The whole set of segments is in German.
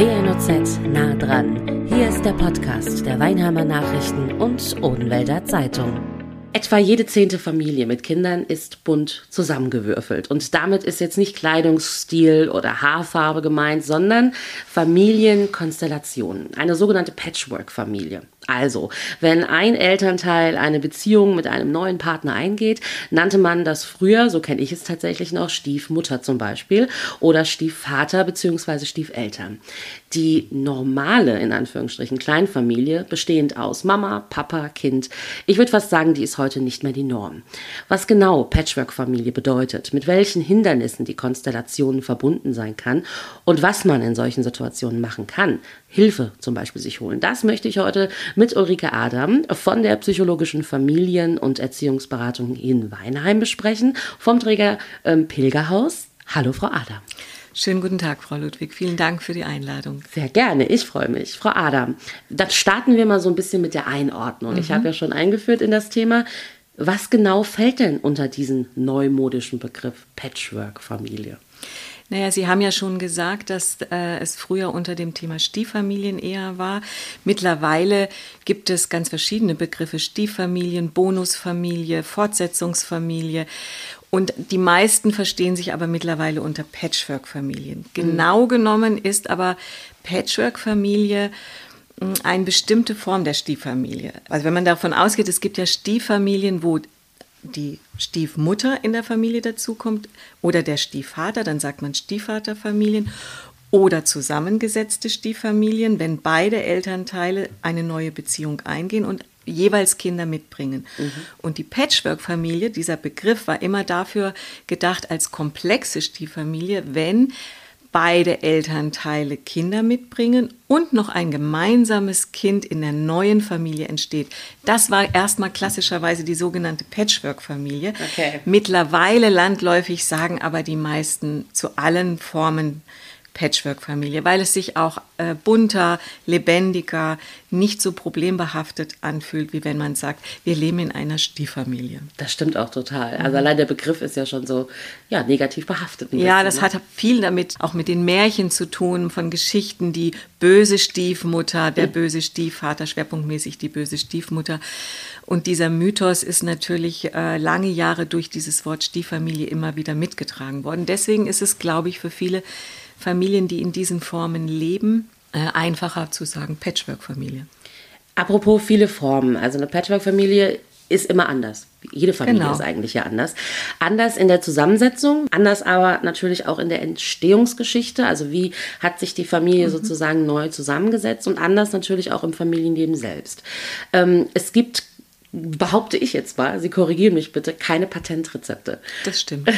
WNOZ nah dran. Hier ist der Podcast der Weinheimer Nachrichten und Odenwälder Zeitung. Etwa jede zehnte Familie mit Kindern ist bunt zusammengewürfelt. Und damit ist jetzt nicht Kleidungsstil oder Haarfarbe gemeint, sondern Familienkonstellationen. Eine sogenannte Patchwork-Familie. Also, wenn ein Elternteil eine Beziehung mit einem neuen Partner eingeht, nannte man das früher, so kenne ich es tatsächlich noch, Stiefmutter zum Beispiel oder Stiefvater bzw. Stiefeltern. Die normale, in Anführungsstrichen, Kleinfamilie, bestehend aus Mama, Papa, Kind, ich würde fast sagen, die ist heute nicht mehr die Norm. Was genau Patchwork-Familie bedeutet, mit welchen Hindernissen die Konstellation verbunden sein kann und was man in solchen Situationen machen kann, Hilfe zum Beispiel sich holen. Das möchte ich heute mit Ulrike Adam von der psychologischen Familien- und Erziehungsberatung in Weinheim besprechen, vom Träger ähm, Pilgerhaus. Hallo, Frau Adam. Schönen guten Tag, Frau Ludwig. Vielen Dank für die Einladung. Sehr gerne, ich freue mich. Frau Adam, dann starten wir mal so ein bisschen mit der Einordnung. Mhm. Ich habe ja schon eingeführt in das Thema. Was genau fällt denn unter diesen neumodischen Begriff Patchwork-Familie? Naja, Sie haben ja schon gesagt, dass äh, es früher unter dem Thema Stieffamilien eher war. Mittlerweile gibt es ganz verschiedene Begriffe. Stieffamilien, Bonusfamilie, Fortsetzungsfamilie. Und die meisten verstehen sich aber mittlerweile unter Patchwork-Familien. Genau mhm. genommen ist aber Patchwork-Familie hm, eine bestimmte Form der Stieffamilie. Also wenn man davon ausgeht, es gibt ja Stieffamilien, wo die Stiefmutter in der Familie dazukommt oder der Stiefvater, dann sagt man Stiefvaterfamilien oder zusammengesetzte Stieffamilien, wenn beide Elternteile eine neue Beziehung eingehen und jeweils Kinder mitbringen. Mhm. Und die Patchwork-Familie, dieser Begriff war immer dafür gedacht als komplexe Stieffamilie, wenn beide Elternteile Kinder mitbringen und noch ein gemeinsames Kind in der neuen Familie entsteht. Das war erstmal klassischerweise die sogenannte Patchwork-Familie. Okay. Mittlerweile landläufig sagen aber die meisten zu allen Formen Patchwork-Familie, weil es sich auch äh, bunter, lebendiger, nicht so problembehaftet anfühlt, wie wenn man sagt, wir leben in einer Stieffamilie. Das stimmt auch total. Also allein der Begriff ist ja schon so ja, negativ behaftet. Ja, das ne? hat viel damit, auch mit den Märchen zu tun, von Geschichten, die böse Stiefmutter, der böse Stiefvater, schwerpunktmäßig die böse Stiefmutter. Und dieser Mythos ist natürlich äh, lange Jahre durch dieses Wort Stieffamilie immer wieder mitgetragen worden. Deswegen ist es, glaube ich, für viele Familien, die in diesen Formen leben, äh, einfacher zu sagen Patchwork-Familie. Apropos viele Formen, also eine Patchwork-Familie ist immer anders. Jede Familie genau. ist eigentlich ja anders. Anders in der Zusammensetzung, anders aber natürlich auch in der Entstehungsgeschichte. Also wie hat sich die Familie mhm. sozusagen neu zusammengesetzt und anders natürlich auch im Familienleben selbst. Ähm, es gibt behaupte ich jetzt mal, Sie korrigieren mich bitte, keine Patentrezepte. Das stimmt.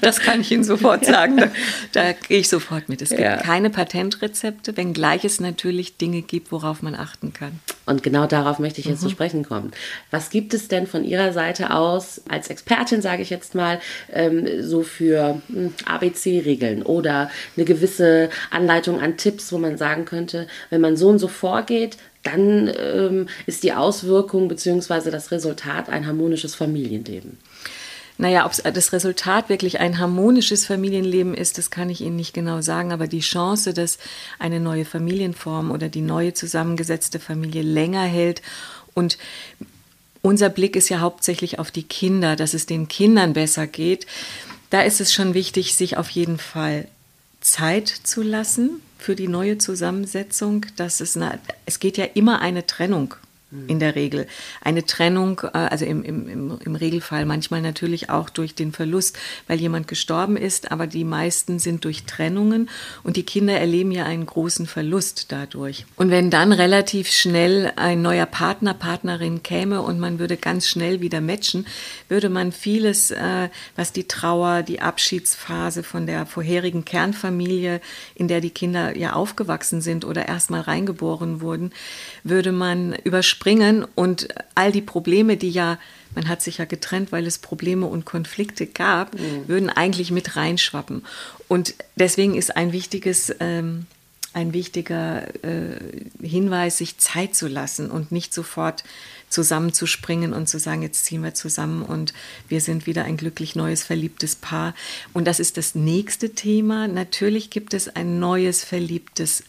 Das kann ich Ihnen sofort sagen. Da, da gehe ich sofort mit. Es gibt ja. keine Patentrezepte, wenngleich es natürlich Dinge gibt, worauf man achten kann. Und genau darauf möchte ich jetzt mhm. zu sprechen kommen. Was gibt es denn von Ihrer Seite aus als Expertin, sage ich jetzt mal, ähm, so für hm, ABC-Regeln oder eine gewisse Anleitung an Tipps, wo man sagen könnte, wenn man so und so vorgeht, dann ähm, ist die Auswirkung bzw. das Resultat ein harmonisches Familienleben. Naja, ob das Resultat wirklich ein harmonisches Familienleben ist, das kann ich Ihnen nicht genau sagen, aber die Chance, dass eine neue Familienform oder die neue zusammengesetzte Familie länger hält und unser Blick ist ja hauptsächlich auf die Kinder, dass es den Kindern besser geht. Da ist es schon wichtig, sich auf jeden Fall Zeit zu lassen für die neue Zusammensetzung. Dass es, eine, es geht ja immer eine Trennung. In der Regel. Eine Trennung, äh, also im, im, im Regelfall manchmal natürlich auch durch den Verlust, weil jemand gestorben ist, aber die meisten sind durch Trennungen und die Kinder erleben ja einen großen Verlust dadurch. Und wenn dann relativ schnell ein neuer Partner, Partnerin käme und man würde ganz schnell wieder matchen, würde man vieles, äh, was die Trauer, die Abschiedsphase von der vorherigen Kernfamilie, in der die Kinder ja aufgewachsen sind oder erstmal reingeboren wurden, würde man überspringen springen und all die Probleme, die ja, man hat sich ja getrennt, weil es Probleme und Konflikte gab, mhm. würden eigentlich mit reinschwappen. Und deswegen ist ein wichtiges, ähm, ein wichtiger äh, Hinweis, sich Zeit zu lassen und nicht sofort zusammenzuspringen und zu sagen, jetzt ziehen wir zusammen und wir sind wieder ein glücklich neues verliebtes Paar. Und das ist das nächste Thema. Natürlich gibt es ein neues verliebtes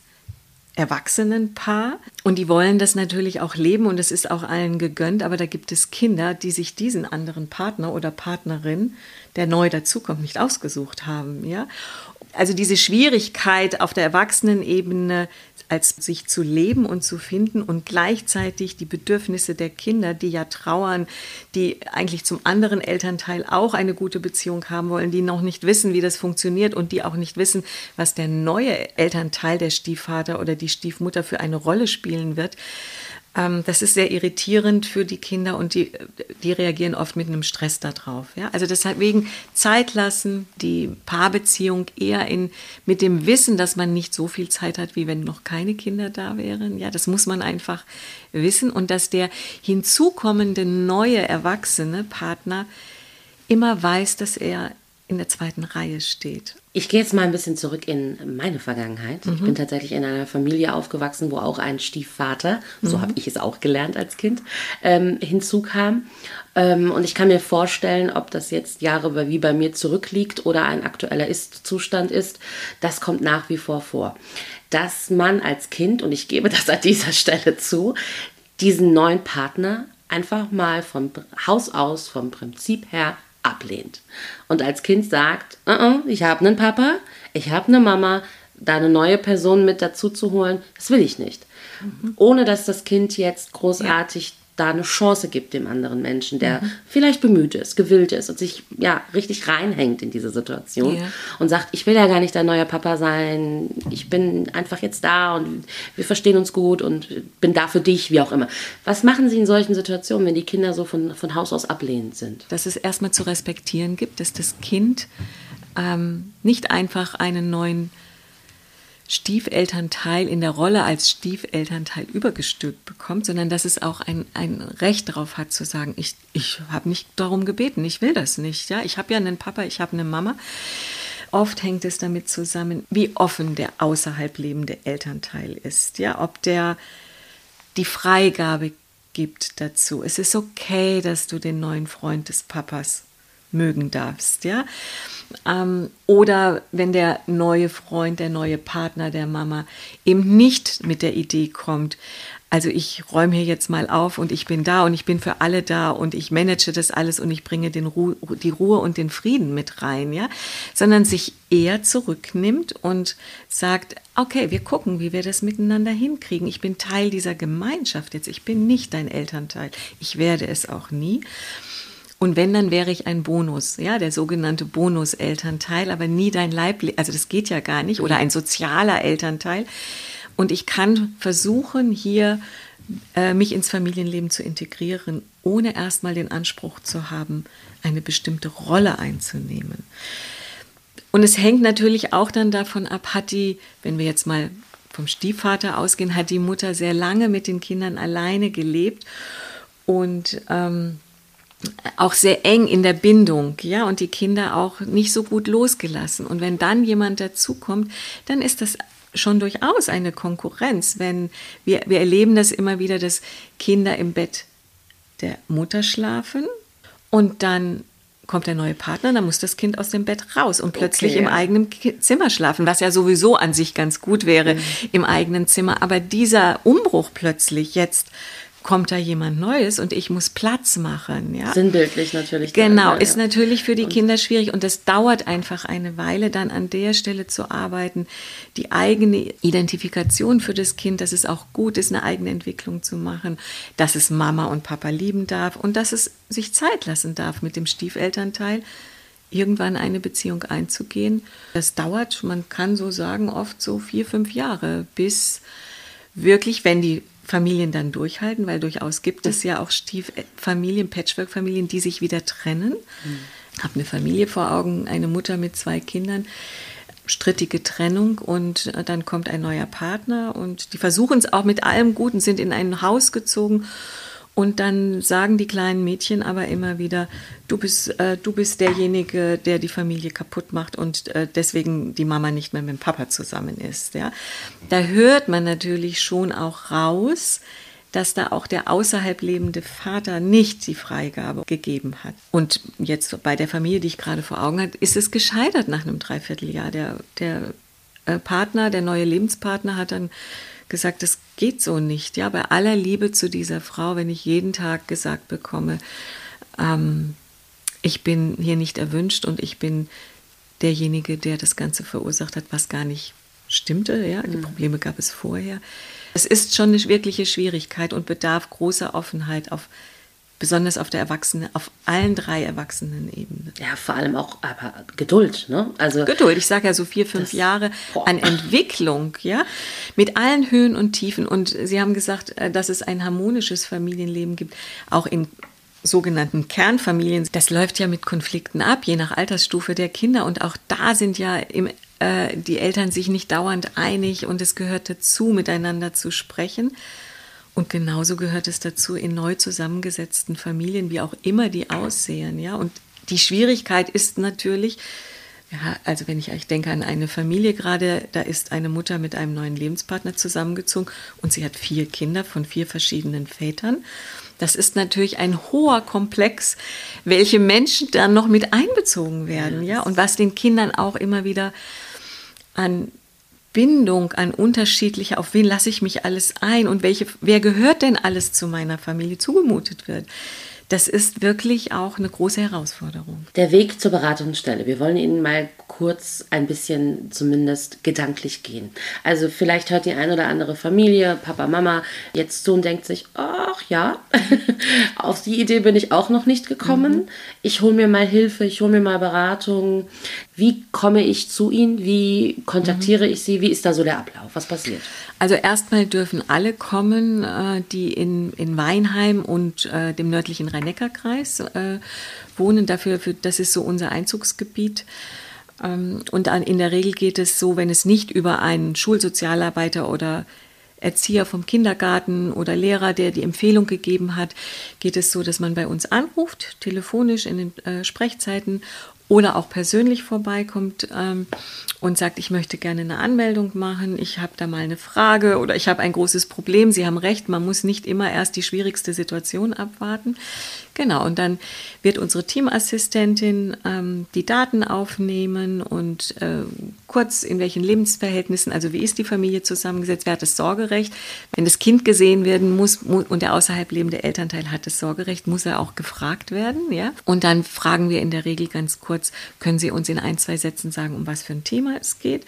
Erwachsenenpaar und die wollen das natürlich auch leben und es ist auch allen gegönnt, aber da gibt es Kinder, die sich diesen anderen Partner oder Partnerin, der neu dazukommt, nicht ausgesucht haben, ja. Also diese Schwierigkeit auf der Erwachsenenebene als sich zu leben und zu finden und gleichzeitig die Bedürfnisse der Kinder, die ja trauern, die eigentlich zum anderen Elternteil auch eine gute Beziehung haben wollen, die noch nicht wissen, wie das funktioniert und die auch nicht wissen, was der neue Elternteil, der Stiefvater oder die Stiefmutter für eine Rolle spielen wird. Ähm, das ist sehr irritierend für die Kinder und die, die reagieren oft mit einem Stress darauf. Ja? Also deswegen Zeit lassen, die Paarbeziehung eher in, mit dem Wissen, dass man nicht so viel Zeit hat, wie wenn noch keine Kinder da wären. Ja, das muss man einfach wissen und dass der hinzukommende neue erwachsene Partner immer weiß, dass er in der zweiten Reihe steht. Ich gehe jetzt mal ein bisschen zurück in meine Vergangenheit. Mhm. Ich bin tatsächlich in einer Familie aufgewachsen, wo auch ein Stiefvater, mhm. so habe ich es auch gelernt als Kind, ähm, hinzukam. Ähm, und ich kann mir vorstellen, ob das jetzt Jahre wie bei mir zurückliegt oder ein aktueller Ist-Zustand ist, das kommt nach wie vor vor. Dass man als Kind, und ich gebe das an dieser Stelle zu, diesen neuen Partner einfach mal vom Haus aus, vom Prinzip her ablehnt. Und als Kind sagt, uh -uh, ich habe einen Papa, ich habe eine Mama, da eine neue Person mit dazu zu holen, das will ich nicht. Mhm. Ohne dass das Kind jetzt großartig da eine Chance gibt dem anderen Menschen, der mhm. vielleicht bemüht ist, gewillt ist und sich ja richtig reinhängt in diese Situation yeah. und sagt, ich will ja gar nicht dein neuer Papa sein, ich bin einfach jetzt da und wir verstehen uns gut und bin da für dich, wie auch immer. Was machen Sie in solchen Situationen, wenn die Kinder so von, von Haus aus ablehnend sind? Dass es erstmal zu respektieren gibt, dass das Kind ähm, nicht einfach einen neuen Stiefelternteil in der Rolle als Stiefelternteil übergestülpt bekommt, sondern dass es auch ein, ein Recht darauf hat zu sagen, ich, ich habe nicht darum gebeten, ich will das nicht. Ja? Ich habe ja einen Papa, ich habe eine Mama. Oft hängt es damit zusammen, wie offen der außerhalb lebende Elternteil ist. Ja? Ob der die Freigabe gibt dazu. Es ist okay, dass du den neuen Freund des Papas mögen darfst, ja. Ähm, oder wenn der neue Freund, der neue Partner der Mama eben nicht mit der Idee kommt, also ich räume hier jetzt mal auf und ich bin da und ich bin für alle da und ich manage das alles und ich bringe den Ru die Ruhe und den Frieden mit rein, ja, sondern sich eher zurücknimmt und sagt, okay, wir gucken, wie wir das miteinander hinkriegen. Ich bin Teil dieser Gemeinschaft jetzt. Ich bin nicht dein Elternteil. Ich werde es auch nie. Und wenn, dann wäre ich ein Bonus, ja, der sogenannte Bonus-Elternteil, aber nie dein Leib, also das geht ja gar nicht, oder ein sozialer Elternteil. Und ich kann versuchen, hier äh, mich ins Familienleben zu integrieren, ohne erstmal den Anspruch zu haben, eine bestimmte Rolle einzunehmen. Und es hängt natürlich auch dann davon ab, hat die, wenn wir jetzt mal vom Stiefvater ausgehen, hat die Mutter sehr lange mit den Kindern alleine gelebt und ähm, auch sehr eng in der Bindung, ja, und die Kinder auch nicht so gut losgelassen. Und wenn dann jemand dazukommt, dann ist das schon durchaus eine Konkurrenz, wenn wir, wir erleben das immer wieder, dass Kinder im Bett der Mutter schlafen und dann kommt der neue Partner, dann muss das Kind aus dem Bett raus und plötzlich okay, im eigenen Zimmer schlafen, was ja sowieso an sich ganz gut wäre mhm. im eigenen Zimmer. Aber dieser Umbruch plötzlich jetzt kommt da jemand Neues und ich muss Platz machen. Ja? Sinnbildlich natürlich. Genau, ist ja. natürlich für die und Kinder schwierig und es dauert einfach eine Weile, dann an der Stelle zu arbeiten, die eigene Identifikation für das Kind, dass es auch gut ist, eine eigene Entwicklung zu machen, dass es Mama und Papa lieben darf und dass es sich Zeit lassen darf mit dem Stiefelternteil irgendwann eine Beziehung einzugehen. Das dauert, man kann so sagen, oft so vier, fünf Jahre, bis wirklich, wenn die Familien dann durchhalten, weil durchaus gibt es ja auch Stieffamilien, Patchwork-Familien, die sich wieder trennen. Mhm. Habe eine Familie vor Augen, eine Mutter mit zwei Kindern, strittige Trennung und äh, dann kommt ein neuer Partner und die versuchen es auch mit allem Guten, sind in ein Haus gezogen und dann sagen die kleinen Mädchen aber immer wieder, du bist, äh, du bist derjenige, der die Familie kaputt macht und äh, deswegen die Mama nicht mehr mit dem Papa zusammen ist. Ja? Da hört man natürlich schon auch raus, dass da auch der außerhalb lebende Vater nicht die Freigabe gegeben hat. Und jetzt bei der Familie, die ich gerade vor Augen habe, ist es gescheitert nach einem Dreivierteljahr. Der, der äh, Partner, der neue Lebenspartner hat dann gesagt, das geht so nicht. Ja, bei aller Liebe zu dieser Frau, wenn ich jeden Tag gesagt bekomme, ähm, ich bin hier nicht erwünscht und ich bin derjenige, der das Ganze verursacht hat, was gar nicht stimmte. Ja, die mhm. Probleme gab es vorher. Es ist schon eine wirkliche Schwierigkeit und bedarf großer Offenheit auf besonders auf der Erwachsenen, auf allen drei Erwachsenenebenen. Ja, vor allem auch aber Geduld, ne? Also Geduld. Ich sage ja so vier, fünf das, Jahre boah. an Entwicklung, ja, mit allen Höhen und Tiefen. Und Sie haben gesagt, äh, dass es ein harmonisches Familienleben gibt, auch in sogenannten Kernfamilien. Das läuft ja mit Konflikten ab, je nach Altersstufe der Kinder. Und auch da sind ja im, äh, die Eltern sich nicht dauernd einig und es gehört dazu, miteinander zu sprechen. Und genauso gehört es dazu in neu zusammengesetzten Familien, wie auch immer die aussehen. Ja? Und die Schwierigkeit ist natürlich, ja, also wenn ich, ich denke an eine Familie gerade, da ist eine Mutter mit einem neuen Lebenspartner zusammengezogen und sie hat vier Kinder von vier verschiedenen Vätern. Das ist natürlich ein hoher Komplex, welche Menschen dann noch mit einbezogen werden, ja, und was den Kindern auch immer wieder an Bindung an unterschiedliche, auf wen lasse ich mich alles ein und welche, wer gehört denn alles zu meiner Familie zugemutet wird. Das ist wirklich auch eine große Herausforderung. Der Weg zur Beratungsstelle. Wir wollen Ihnen mal kurz ein bisschen zumindest gedanklich gehen. Also vielleicht hört die eine oder andere Familie, Papa, Mama, jetzt so und denkt sich, ach ja, auf die Idee bin ich auch noch nicht gekommen. Mhm. Ich hole mir mal Hilfe, ich hole mir mal Beratung. Wie komme ich zu Ihnen? Wie kontaktiere mhm. ich Sie? Wie ist da so der Ablauf? Was passiert? Also erstmal dürfen alle kommen, äh, die in, in Weinheim und äh, dem nördlichen Rhein-Neckar-Kreis äh, wohnen. Dafür, für, das ist so unser Einzugsgebiet. Ähm, und in der Regel geht es so, wenn es nicht über einen Schulsozialarbeiter oder Erzieher vom Kindergarten oder Lehrer, der die Empfehlung gegeben hat, geht es so, dass man bei uns anruft, telefonisch in den äh, Sprechzeiten oder auch persönlich vorbeikommt ähm, und sagt, ich möchte gerne eine Anmeldung machen, ich habe da mal eine Frage oder ich habe ein großes Problem. Sie haben recht, man muss nicht immer erst die schwierigste Situation abwarten. Genau, und dann wird unsere Teamassistentin ähm, die Daten aufnehmen und äh, kurz in welchen Lebensverhältnissen, also wie ist die Familie zusammengesetzt, wer hat das Sorgerecht. Wenn das Kind gesehen werden muss, und der außerhalb lebende Elternteil hat das Sorgerecht, muss er auch gefragt werden. Ja? Und dann fragen wir in der Regel ganz kurz, können Sie uns in ein, zwei Sätzen sagen, um was für ein Thema es geht.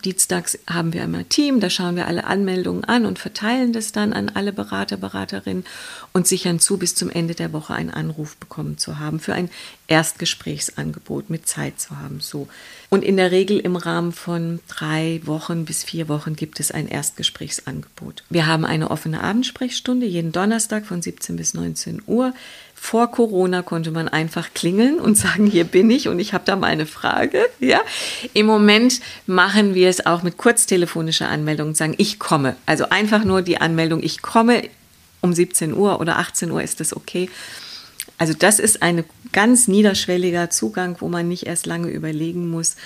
Dienstags haben wir immer Team, da schauen wir alle Anmeldungen an und verteilen das dann an alle Berater, Beraterinnen und sichern zu, bis zum Ende der Woche einen Anruf bekommen zu haben für ein Erstgesprächsangebot mit Zeit zu haben. So. Und in der Regel im Rahmen von drei Wochen bis vier Wochen gibt es ein Erstgesprächsangebot. Wir haben eine offene Abendsprechstunde jeden Donnerstag von 17 bis 19 Uhr. Vor Corona konnte man einfach klingeln und sagen, hier bin ich und ich habe da mal eine Frage. Ja? Im Moment machen wir es auch mit kurztelefonischer Anmeldung und sagen, ich komme. Also einfach nur die Anmeldung, ich komme um 17 Uhr oder 18 Uhr ist das okay. Also das ist ein ganz niederschwelliger Zugang, wo man nicht erst lange überlegen muss,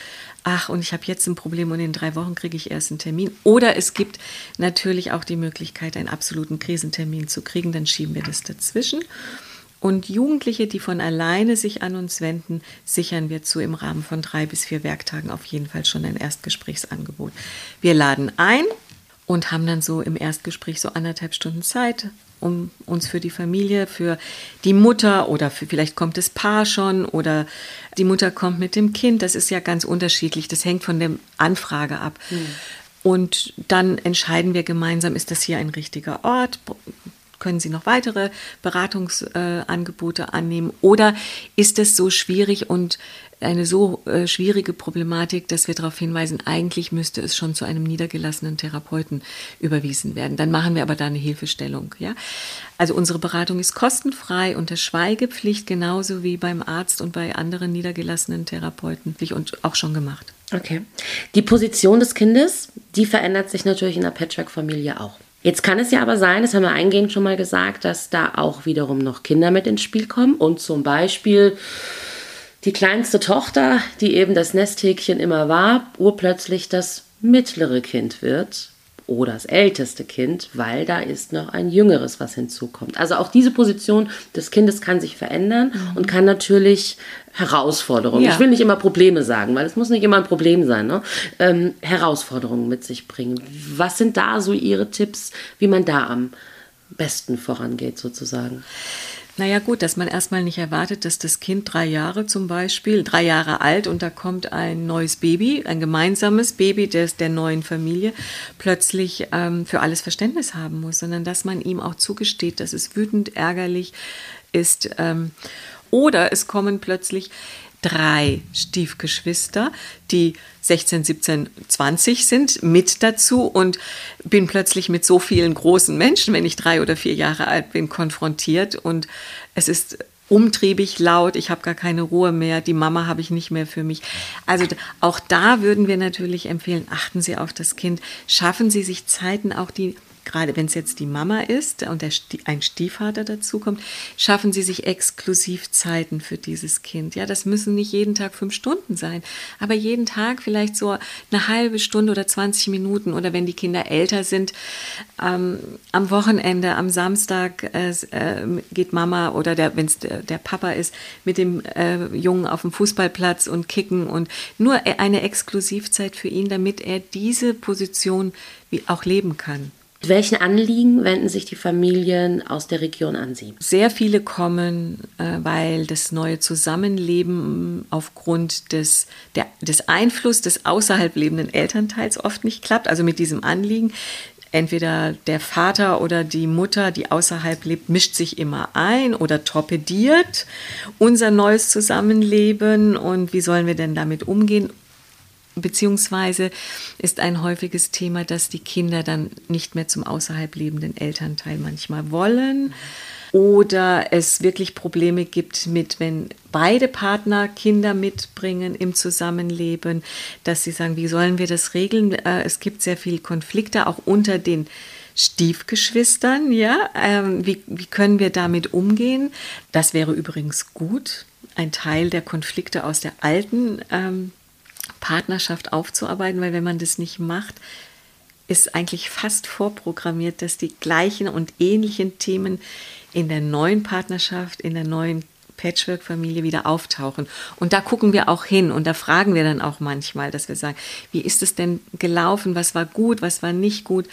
ach, und ich habe jetzt ein Problem und in drei Wochen kriege ich erst einen Termin. Oder es gibt natürlich auch die Möglichkeit, einen absoluten Krisentermin zu kriegen, dann schieben wir das dazwischen. Und Jugendliche, die von alleine sich an uns wenden, sichern wir zu im Rahmen von drei bis vier Werktagen auf jeden Fall schon ein Erstgesprächsangebot. Wir laden ein und haben dann so im Erstgespräch so anderthalb Stunden Zeit, um uns für die Familie, für die Mutter oder für, vielleicht kommt das Paar schon oder die Mutter kommt mit dem Kind. Das ist ja ganz unterschiedlich. Das hängt von der Anfrage ab. Mhm. Und dann entscheiden wir gemeinsam, ist das hier ein richtiger Ort? Können Sie noch weitere Beratungsangebote äh, annehmen? Oder ist es so schwierig und eine so äh, schwierige Problematik, dass wir darauf hinweisen, eigentlich müsste es schon zu einem niedergelassenen Therapeuten überwiesen werden. Dann machen wir aber da eine Hilfestellung. Ja? Also unsere Beratung ist kostenfrei unter Schweigepflicht, genauso wie beim Arzt und bei anderen niedergelassenen Therapeuten und auch schon gemacht. Okay. Die Position des Kindes, die verändert sich natürlich in der Patchwork-Familie auch. Jetzt kann es ja aber sein, das haben wir eingehend schon mal gesagt, dass da auch wiederum noch Kinder mit ins Spiel kommen. Und zum Beispiel die kleinste Tochter, die eben das Nesthäkchen immer war, urplötzlich das mittlere Kind wird oder das älteste Kind, weil da ist noch ein jüngeres, was hinzukommt. Also auch diese Position des Kindes kann sich verändern mhm. und kann natürlich Herausforderungen, ja. ich will nicht immer Probleme sagen, weil es muss nicht immer ein Problem sein, ne? ähm, Herausforderungen mit sich bringen. Was sind da so Ihre Tipps, wie man da am besten vorangeht sozusagen? Naja gut, dass man erstmal nicht erwartet, dass das Kind drei Jahre zum Beispiel, drei Jahre alt und da kommt ein neues Baby, ein gemeinsames Baby des, der neuen Familie, plötzlich ähm, für alles Verständnis haben muss, sondern dass man ihm auch zugesteht, dass es wütend, ärgerlich ist. Ähm, oder es kommen plötzlich drei Stiefgeschwister, die 16, 17, 20 sind, mit dazu und bin plötzlich mit so vielen großen Menschen, wenn ich drei oder vier Jahre alt bin, konfrontiert und es ist umtriebig, laut, ich habe gar keine Ruhe mehr, die Mama habe ich nicht mehr für mich. Also auch da würden wir natürlich empfehlen, achten Sie auf das Kind, schaffen Sie sich Zeiten, auch die gerade wenn es jetzt die Mama ist und der, ein Stiefvater dazukommt, schaffen sie sich exklusiv Zeiten für dieses Kind. Ja, das müssen nicht jeden Tag fünf Stunden sein, aber jeden Tag vielleicht so eine halbe Stunde oder 20 Minuten oder wenn die Kinder älter sind, ähm, am Wochenende, am Samstag äh, äh, geht Mama oder wenn es der, der, Papa ist, mit dem äh, Jungen auf dem Fußballplatz und kicken und nur eine Exklusivzeit für ihn, damit er diese Position wie auch leben kann. Mit welchen Anliegen wenden sich die Familien aus der Region an Sie? Sehr viele kommen, äh, weil das neue Zusammenleben aufgrund des, der, des Einflusses des außerhalb lebenden Elternteils oft nicht klappt. Also mit diesem Anliegen entweder der Vater oder die Mutter, die außerhalb lebt, mischt sich immer ein oder torpediert unser neues Zusammenleben und wie sollen wir denn damit umgehen? Beziehungsweise ist ein häufiges Thema, dass die Kinder dann nicht mehr zum außerhalb lebenden Elternteil manchmal wollen. Oder es wirklich Probleme gibt mit, wenn beide Partner Kinder mitbringen im Zusammenleben, dass sie sagen, wie sollen wir das regeln? Äh, es gibt sehr viele Konflikte auch unter den Stiefgeschwistern, ja. Ähm, wie, wie können wir damit umgehen? Das wäre übrigens gut. Ein Teil der Konflikte aus der alten ähm, Partnerschaft aufzuarbeiten, weil wenn man das nicht macht, ist eigentlich fast vorprogrammiert, dass die gleichen und ähnlichen Themen in der neuen Partnerschaft, in der neuen Patchwork-Familie wieder auftauchen. Und da gucken wir auch hin und da fragen wir dann auch manchmal, dass wir sagen, wie ist es denn gelaufen, was war gut, was war nicht gut.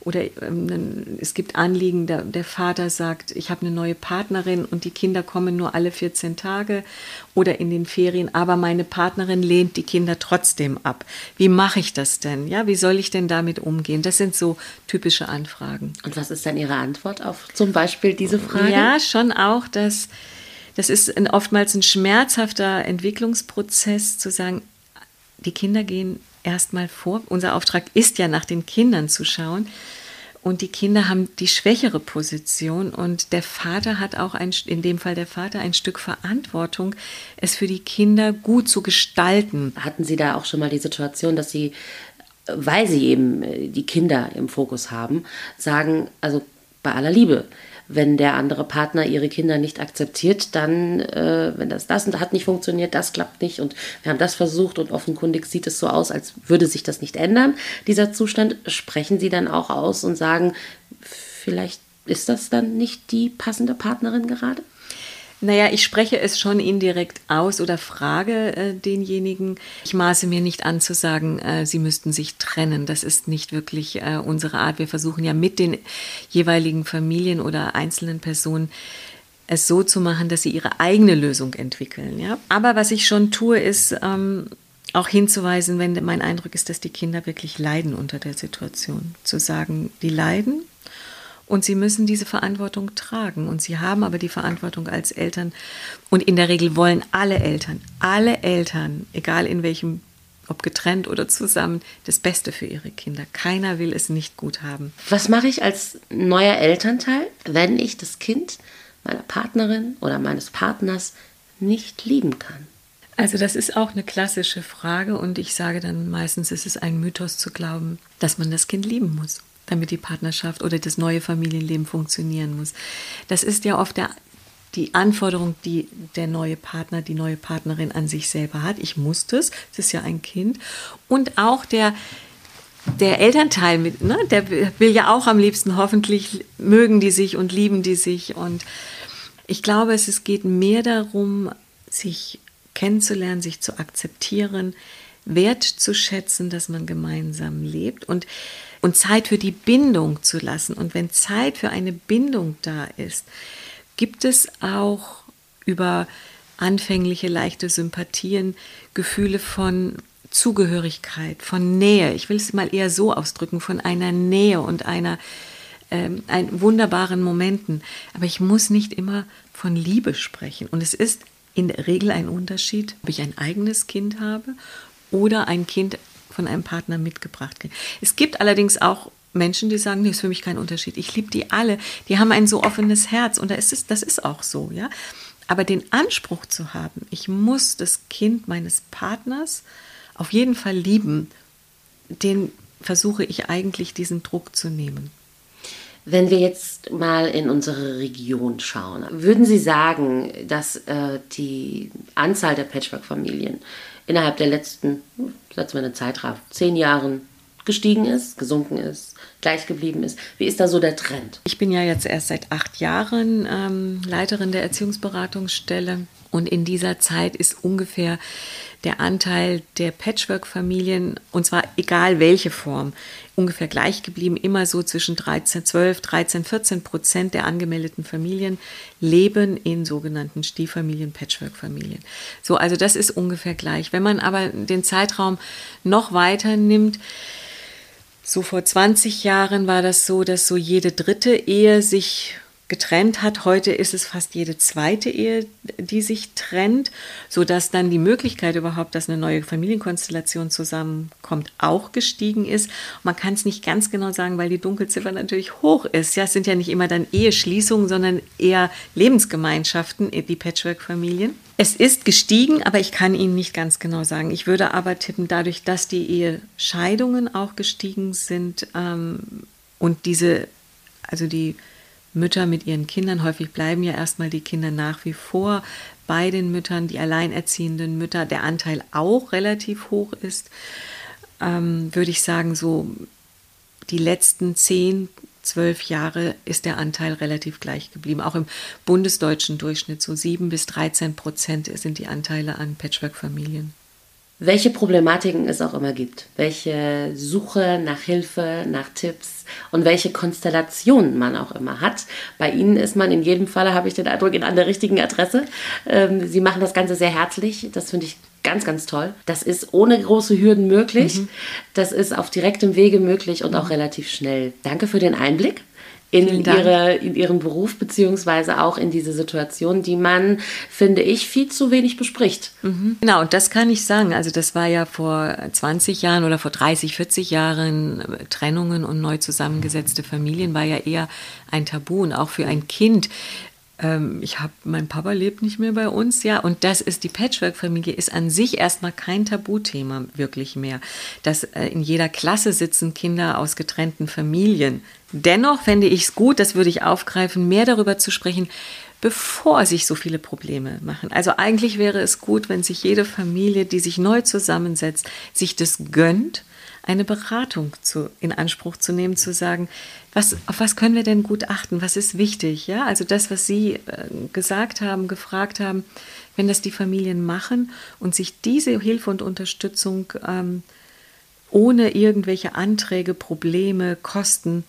Oder ähm, es gibt Anliegen, der, der Vater sagt, ich habe eine neue Partnerin und die Kinder kommen nur alle 14 Tage oder in den Ferien, aber meine Partnerin lehnt die Kinder trotzdem ab. Wie mache ich das denn? Ja, wie soll ich denn damit umgehen? Das sind so typische Anfragen. Und was ist dann Ihre Antwort auf zum Beispiel diese Frage? Ja, schon auch, dass das ist ein, oftmals ein schmerzhafter Entwicklungsprozess zu sagen, die Kinder gehen erstmal vor. Unser Auftrag ist ja, nach den Kindern zu schauen. Und die Kinder haben die schwächere Position und der Vater hat auch ein, in dem Fall der Vater ein Stück Verantwortung, es für die Kinder gut zu gestalten. Hatten Sie da auch schon mal die Situation, dass Sie, weil Sie eben äh, die Kinder im Fokus haben, sagen, also bei aller Liebe, wenn der andere Partner ihre Kinder nicht akzeptiert, dann, äh, wenn das das und hat nicht funktioniert, das klappt nicht und wir haben das versucht und offenkundig sieht es so aus, als würde sich das nicht ändern, dieser Zustand, sprechen Sie dann auch aus und sagen, vielleicht ist das dann nicht die passende Partnerin gerade? Naja, ich spreche es schon indirekt aus oder frage äh, denjenigen. Ich maße mir nicht an zu sagen, äh, sie müssten sich trennen. Das ist nicht wirklich äh, unsere Art. Wir versuchen ja mit den jeweiligen Familien oder einzelnen Personen es so zu machen, dass sie ihre eigene Lösung entwickeln. Ja? Aber was ich schon tue, ist ähm, auch hinzuweisen, wenn mein Eindruck ist, dass die Kinder wirklich leiden unter der Situation. Zu sagen, die leiden, und sie müssen diese Verantwortung tragen. Und sie haben aber die Verantwortung als Eltern. Und in der Regel wollen alle Eltern, alle Eltern, egal in welchem, ob getrennt oder zusammen, das Beste für ihre Kinder. Keiner will es nicht gut haben. Was mache ich als neuer Elternteil, wenn ich das Kind meiner Partnerin oder meines Partners nicht lieben kann? Also das ist auch eine klassische Frage und ich sage dann meistens, ist es ein Mythos zu glauben, dass man das Kind lieben muss damit die Partnerschaft oder das neue Familienleben funktionieren muss. Das ist ja oft der, die Anforderung, die der neue Partner, die neue Partnerin an sich selber hat. Ich muss das, es ist ja ein Kind. Und auch der, der Elternteil mit, ne, der will ja auch am liebsten hoffentlich mögen die sich und lieben die sich. Und ich glaube, es, es geht mehr darum, sich kennenzulernen, sich zu akzeptieren, wertzuschätzen, dass man gemeinsam lebt und, und Zeit für die Bindung zu lassen. Und wenn Zeit für eine Bindung da ist, gibt es auch über anfängliche leichte Sympathien Gefühle von Zugehörigkeit, von Nähe. Ich will es mal eher so ausdrücken, von einer Nähe und einer ähm, ein wunderbaren Momenten. Aber ich muss nicht immer von Liebe sprechen. Und es ist in der Regel ein Unterschied, ob ich ein eigenes Kind habe oder ein Kind von einem Partner mitgebracht. Es gibt allerdings auch Menschen, die sagen, nee, ist für mich kein Unterschied. Ich liebe die alle. Die haben ein so offenes Herz und das ist, das ist auch so, ja. Aber den Anspruch zu haben, ich muss das Kind meines Partners auf jeden Fall lieben, den versuche ich eigentlich diesen Druck zu nehmen. Wenn wir jetzt mal in unsere Region schauen, würden Sie sagen, dass äh, die Anzahl der Patchwork-Familien innerhalb der letzten, setzen wir eine Zeitraum, zehn Jahren gestiegen ist, gesunken ist, gleich geblieben ist? Wie ist da so der Trend? Ich bin ja jetzt erst seit acht Jahren ähm, Leiterin der Erziehungsberatungsstelle und in dieser Zeit ist ungefähr der Anteil der Patchwork-Familien, und zwar egal welche Form, ungefähr gleich geblieben. Immer so zwischen 13, 12, 13, 14 Prozent der angemeldeten Familien leben in sogenannten Stieffamilien, Patchwork-Familien. So, also das ist ungefähr gleich. Wenn man aber den Zeitraum noch weiter nimmt, so vor 20 Jahren war das so, dass so jede dritte Ehe sich getrennt hat. Heute ist es fast jede zweite Ehe, die sich trennt, sodass dann die Möglichkeit überhaupt, dass eine neue Familienkonstellation zusammenkommt, auch gestiegen ist. Man kann es nicht ganz genau sagen, weil die Dunkelziffer natürlich hoch ist. Ja, es sind ja nicht immer dann Eheschließungen, sondern eher Lebensgemeinschaften, die Patchwork-Familien. Es ist gestiegen, aber ich kann Ihnen nicht ganz genau sagen. Ich würde aber tippen, dadurch, dass die Ehescheidungen auch gestiegen sind ähm, und diese, also die Mütter mit ihren Kindern. Häufig bleiben ja erstmal die Kinder nach wie vor bei den Müttern, die alleinerziehenden Mütter, der Anteil auch relativ hoch ist, ähm, würde ich sagen, so die letzten zehn, zwölf Jahre ist der Anteil relativ gleich geblieben. Auch im bundesdeutschen Durchschnitt so sieben bis 13 Prozent sind die Anteile an Patchwork-Familien welche Problematiken es auch immer gibt, welche Suche nach Hilfe, nach Tipps und welche Konstellationen man auch immer hat. Bei Ihnen ist man in jedem Falle, habe ich den Eindruck, in an der richtigen Adresse. Ähm, Sie machen das Ganze sehr herzlich. Das finde ich ganz, ganz toll. Das ist ohne große Hürden möglich. Mhm. Das ist auf direktem Wege möglich und auch relativ schnell. Danke für den Einblick in, ihre, in ihren Beruf beziehungsweise auch in diese Situation, die man, finde ich, viel zu wenig bespricht. Mhm. Genau, und das kann ich sagen. Also das war ja vor 20 Jahren oder vor 30, 40 Jahren äh, Trennungen und neu zusammengesetzte Familien war ja eher ein Tabu und auch für ein Kind ähm, ich habe, mein Papa lebt nicht mehr bei uns, ja, und das ist die Patchwork-Familie, ist an sich erstmal kein Tabuthema wirklich mehr. Dass äh, in jeder Klasse sitzen Kinder aus getrennten Familien. Dennoch fände ich es gut, das würde ich aufgreifen, mehr darüber zu sprechen, bevor sich so viele Probleme machen. Also eigentlich wäre es gut, wenn sich jede Familie, die sich neu zusammensetzt, sich das gönnt eine Beratung zu, in Anspruch zu nehmen, zu sagen, was, auf was können wir denn gut achten, was ist wichtig, ja? Also das, was Sie äh, gesagt haben, gefragt haben, wenn das die Familien machen und sich diese Hilfe und Unterstützung ähm, ohne irgendwelche Anträge, Probleme, Kosten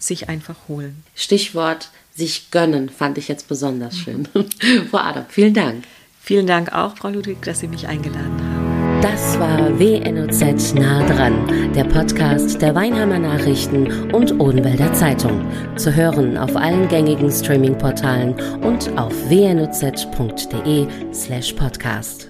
sich einfach holen. Stichwort sich gönnen fand ich jetzt besonders schön. Frau Adam, vielen Dank. Vielen Dank auch, Frau Ludwig, dass Sie mich eingeladen haben. Das war WNOZ nah dran, der Podcast der Weinheimer Nachrichten und Odenwälder Zeitung. Zu hören auf allen gängigen Streaming-Portalen und auf wnoz.de slash podcast.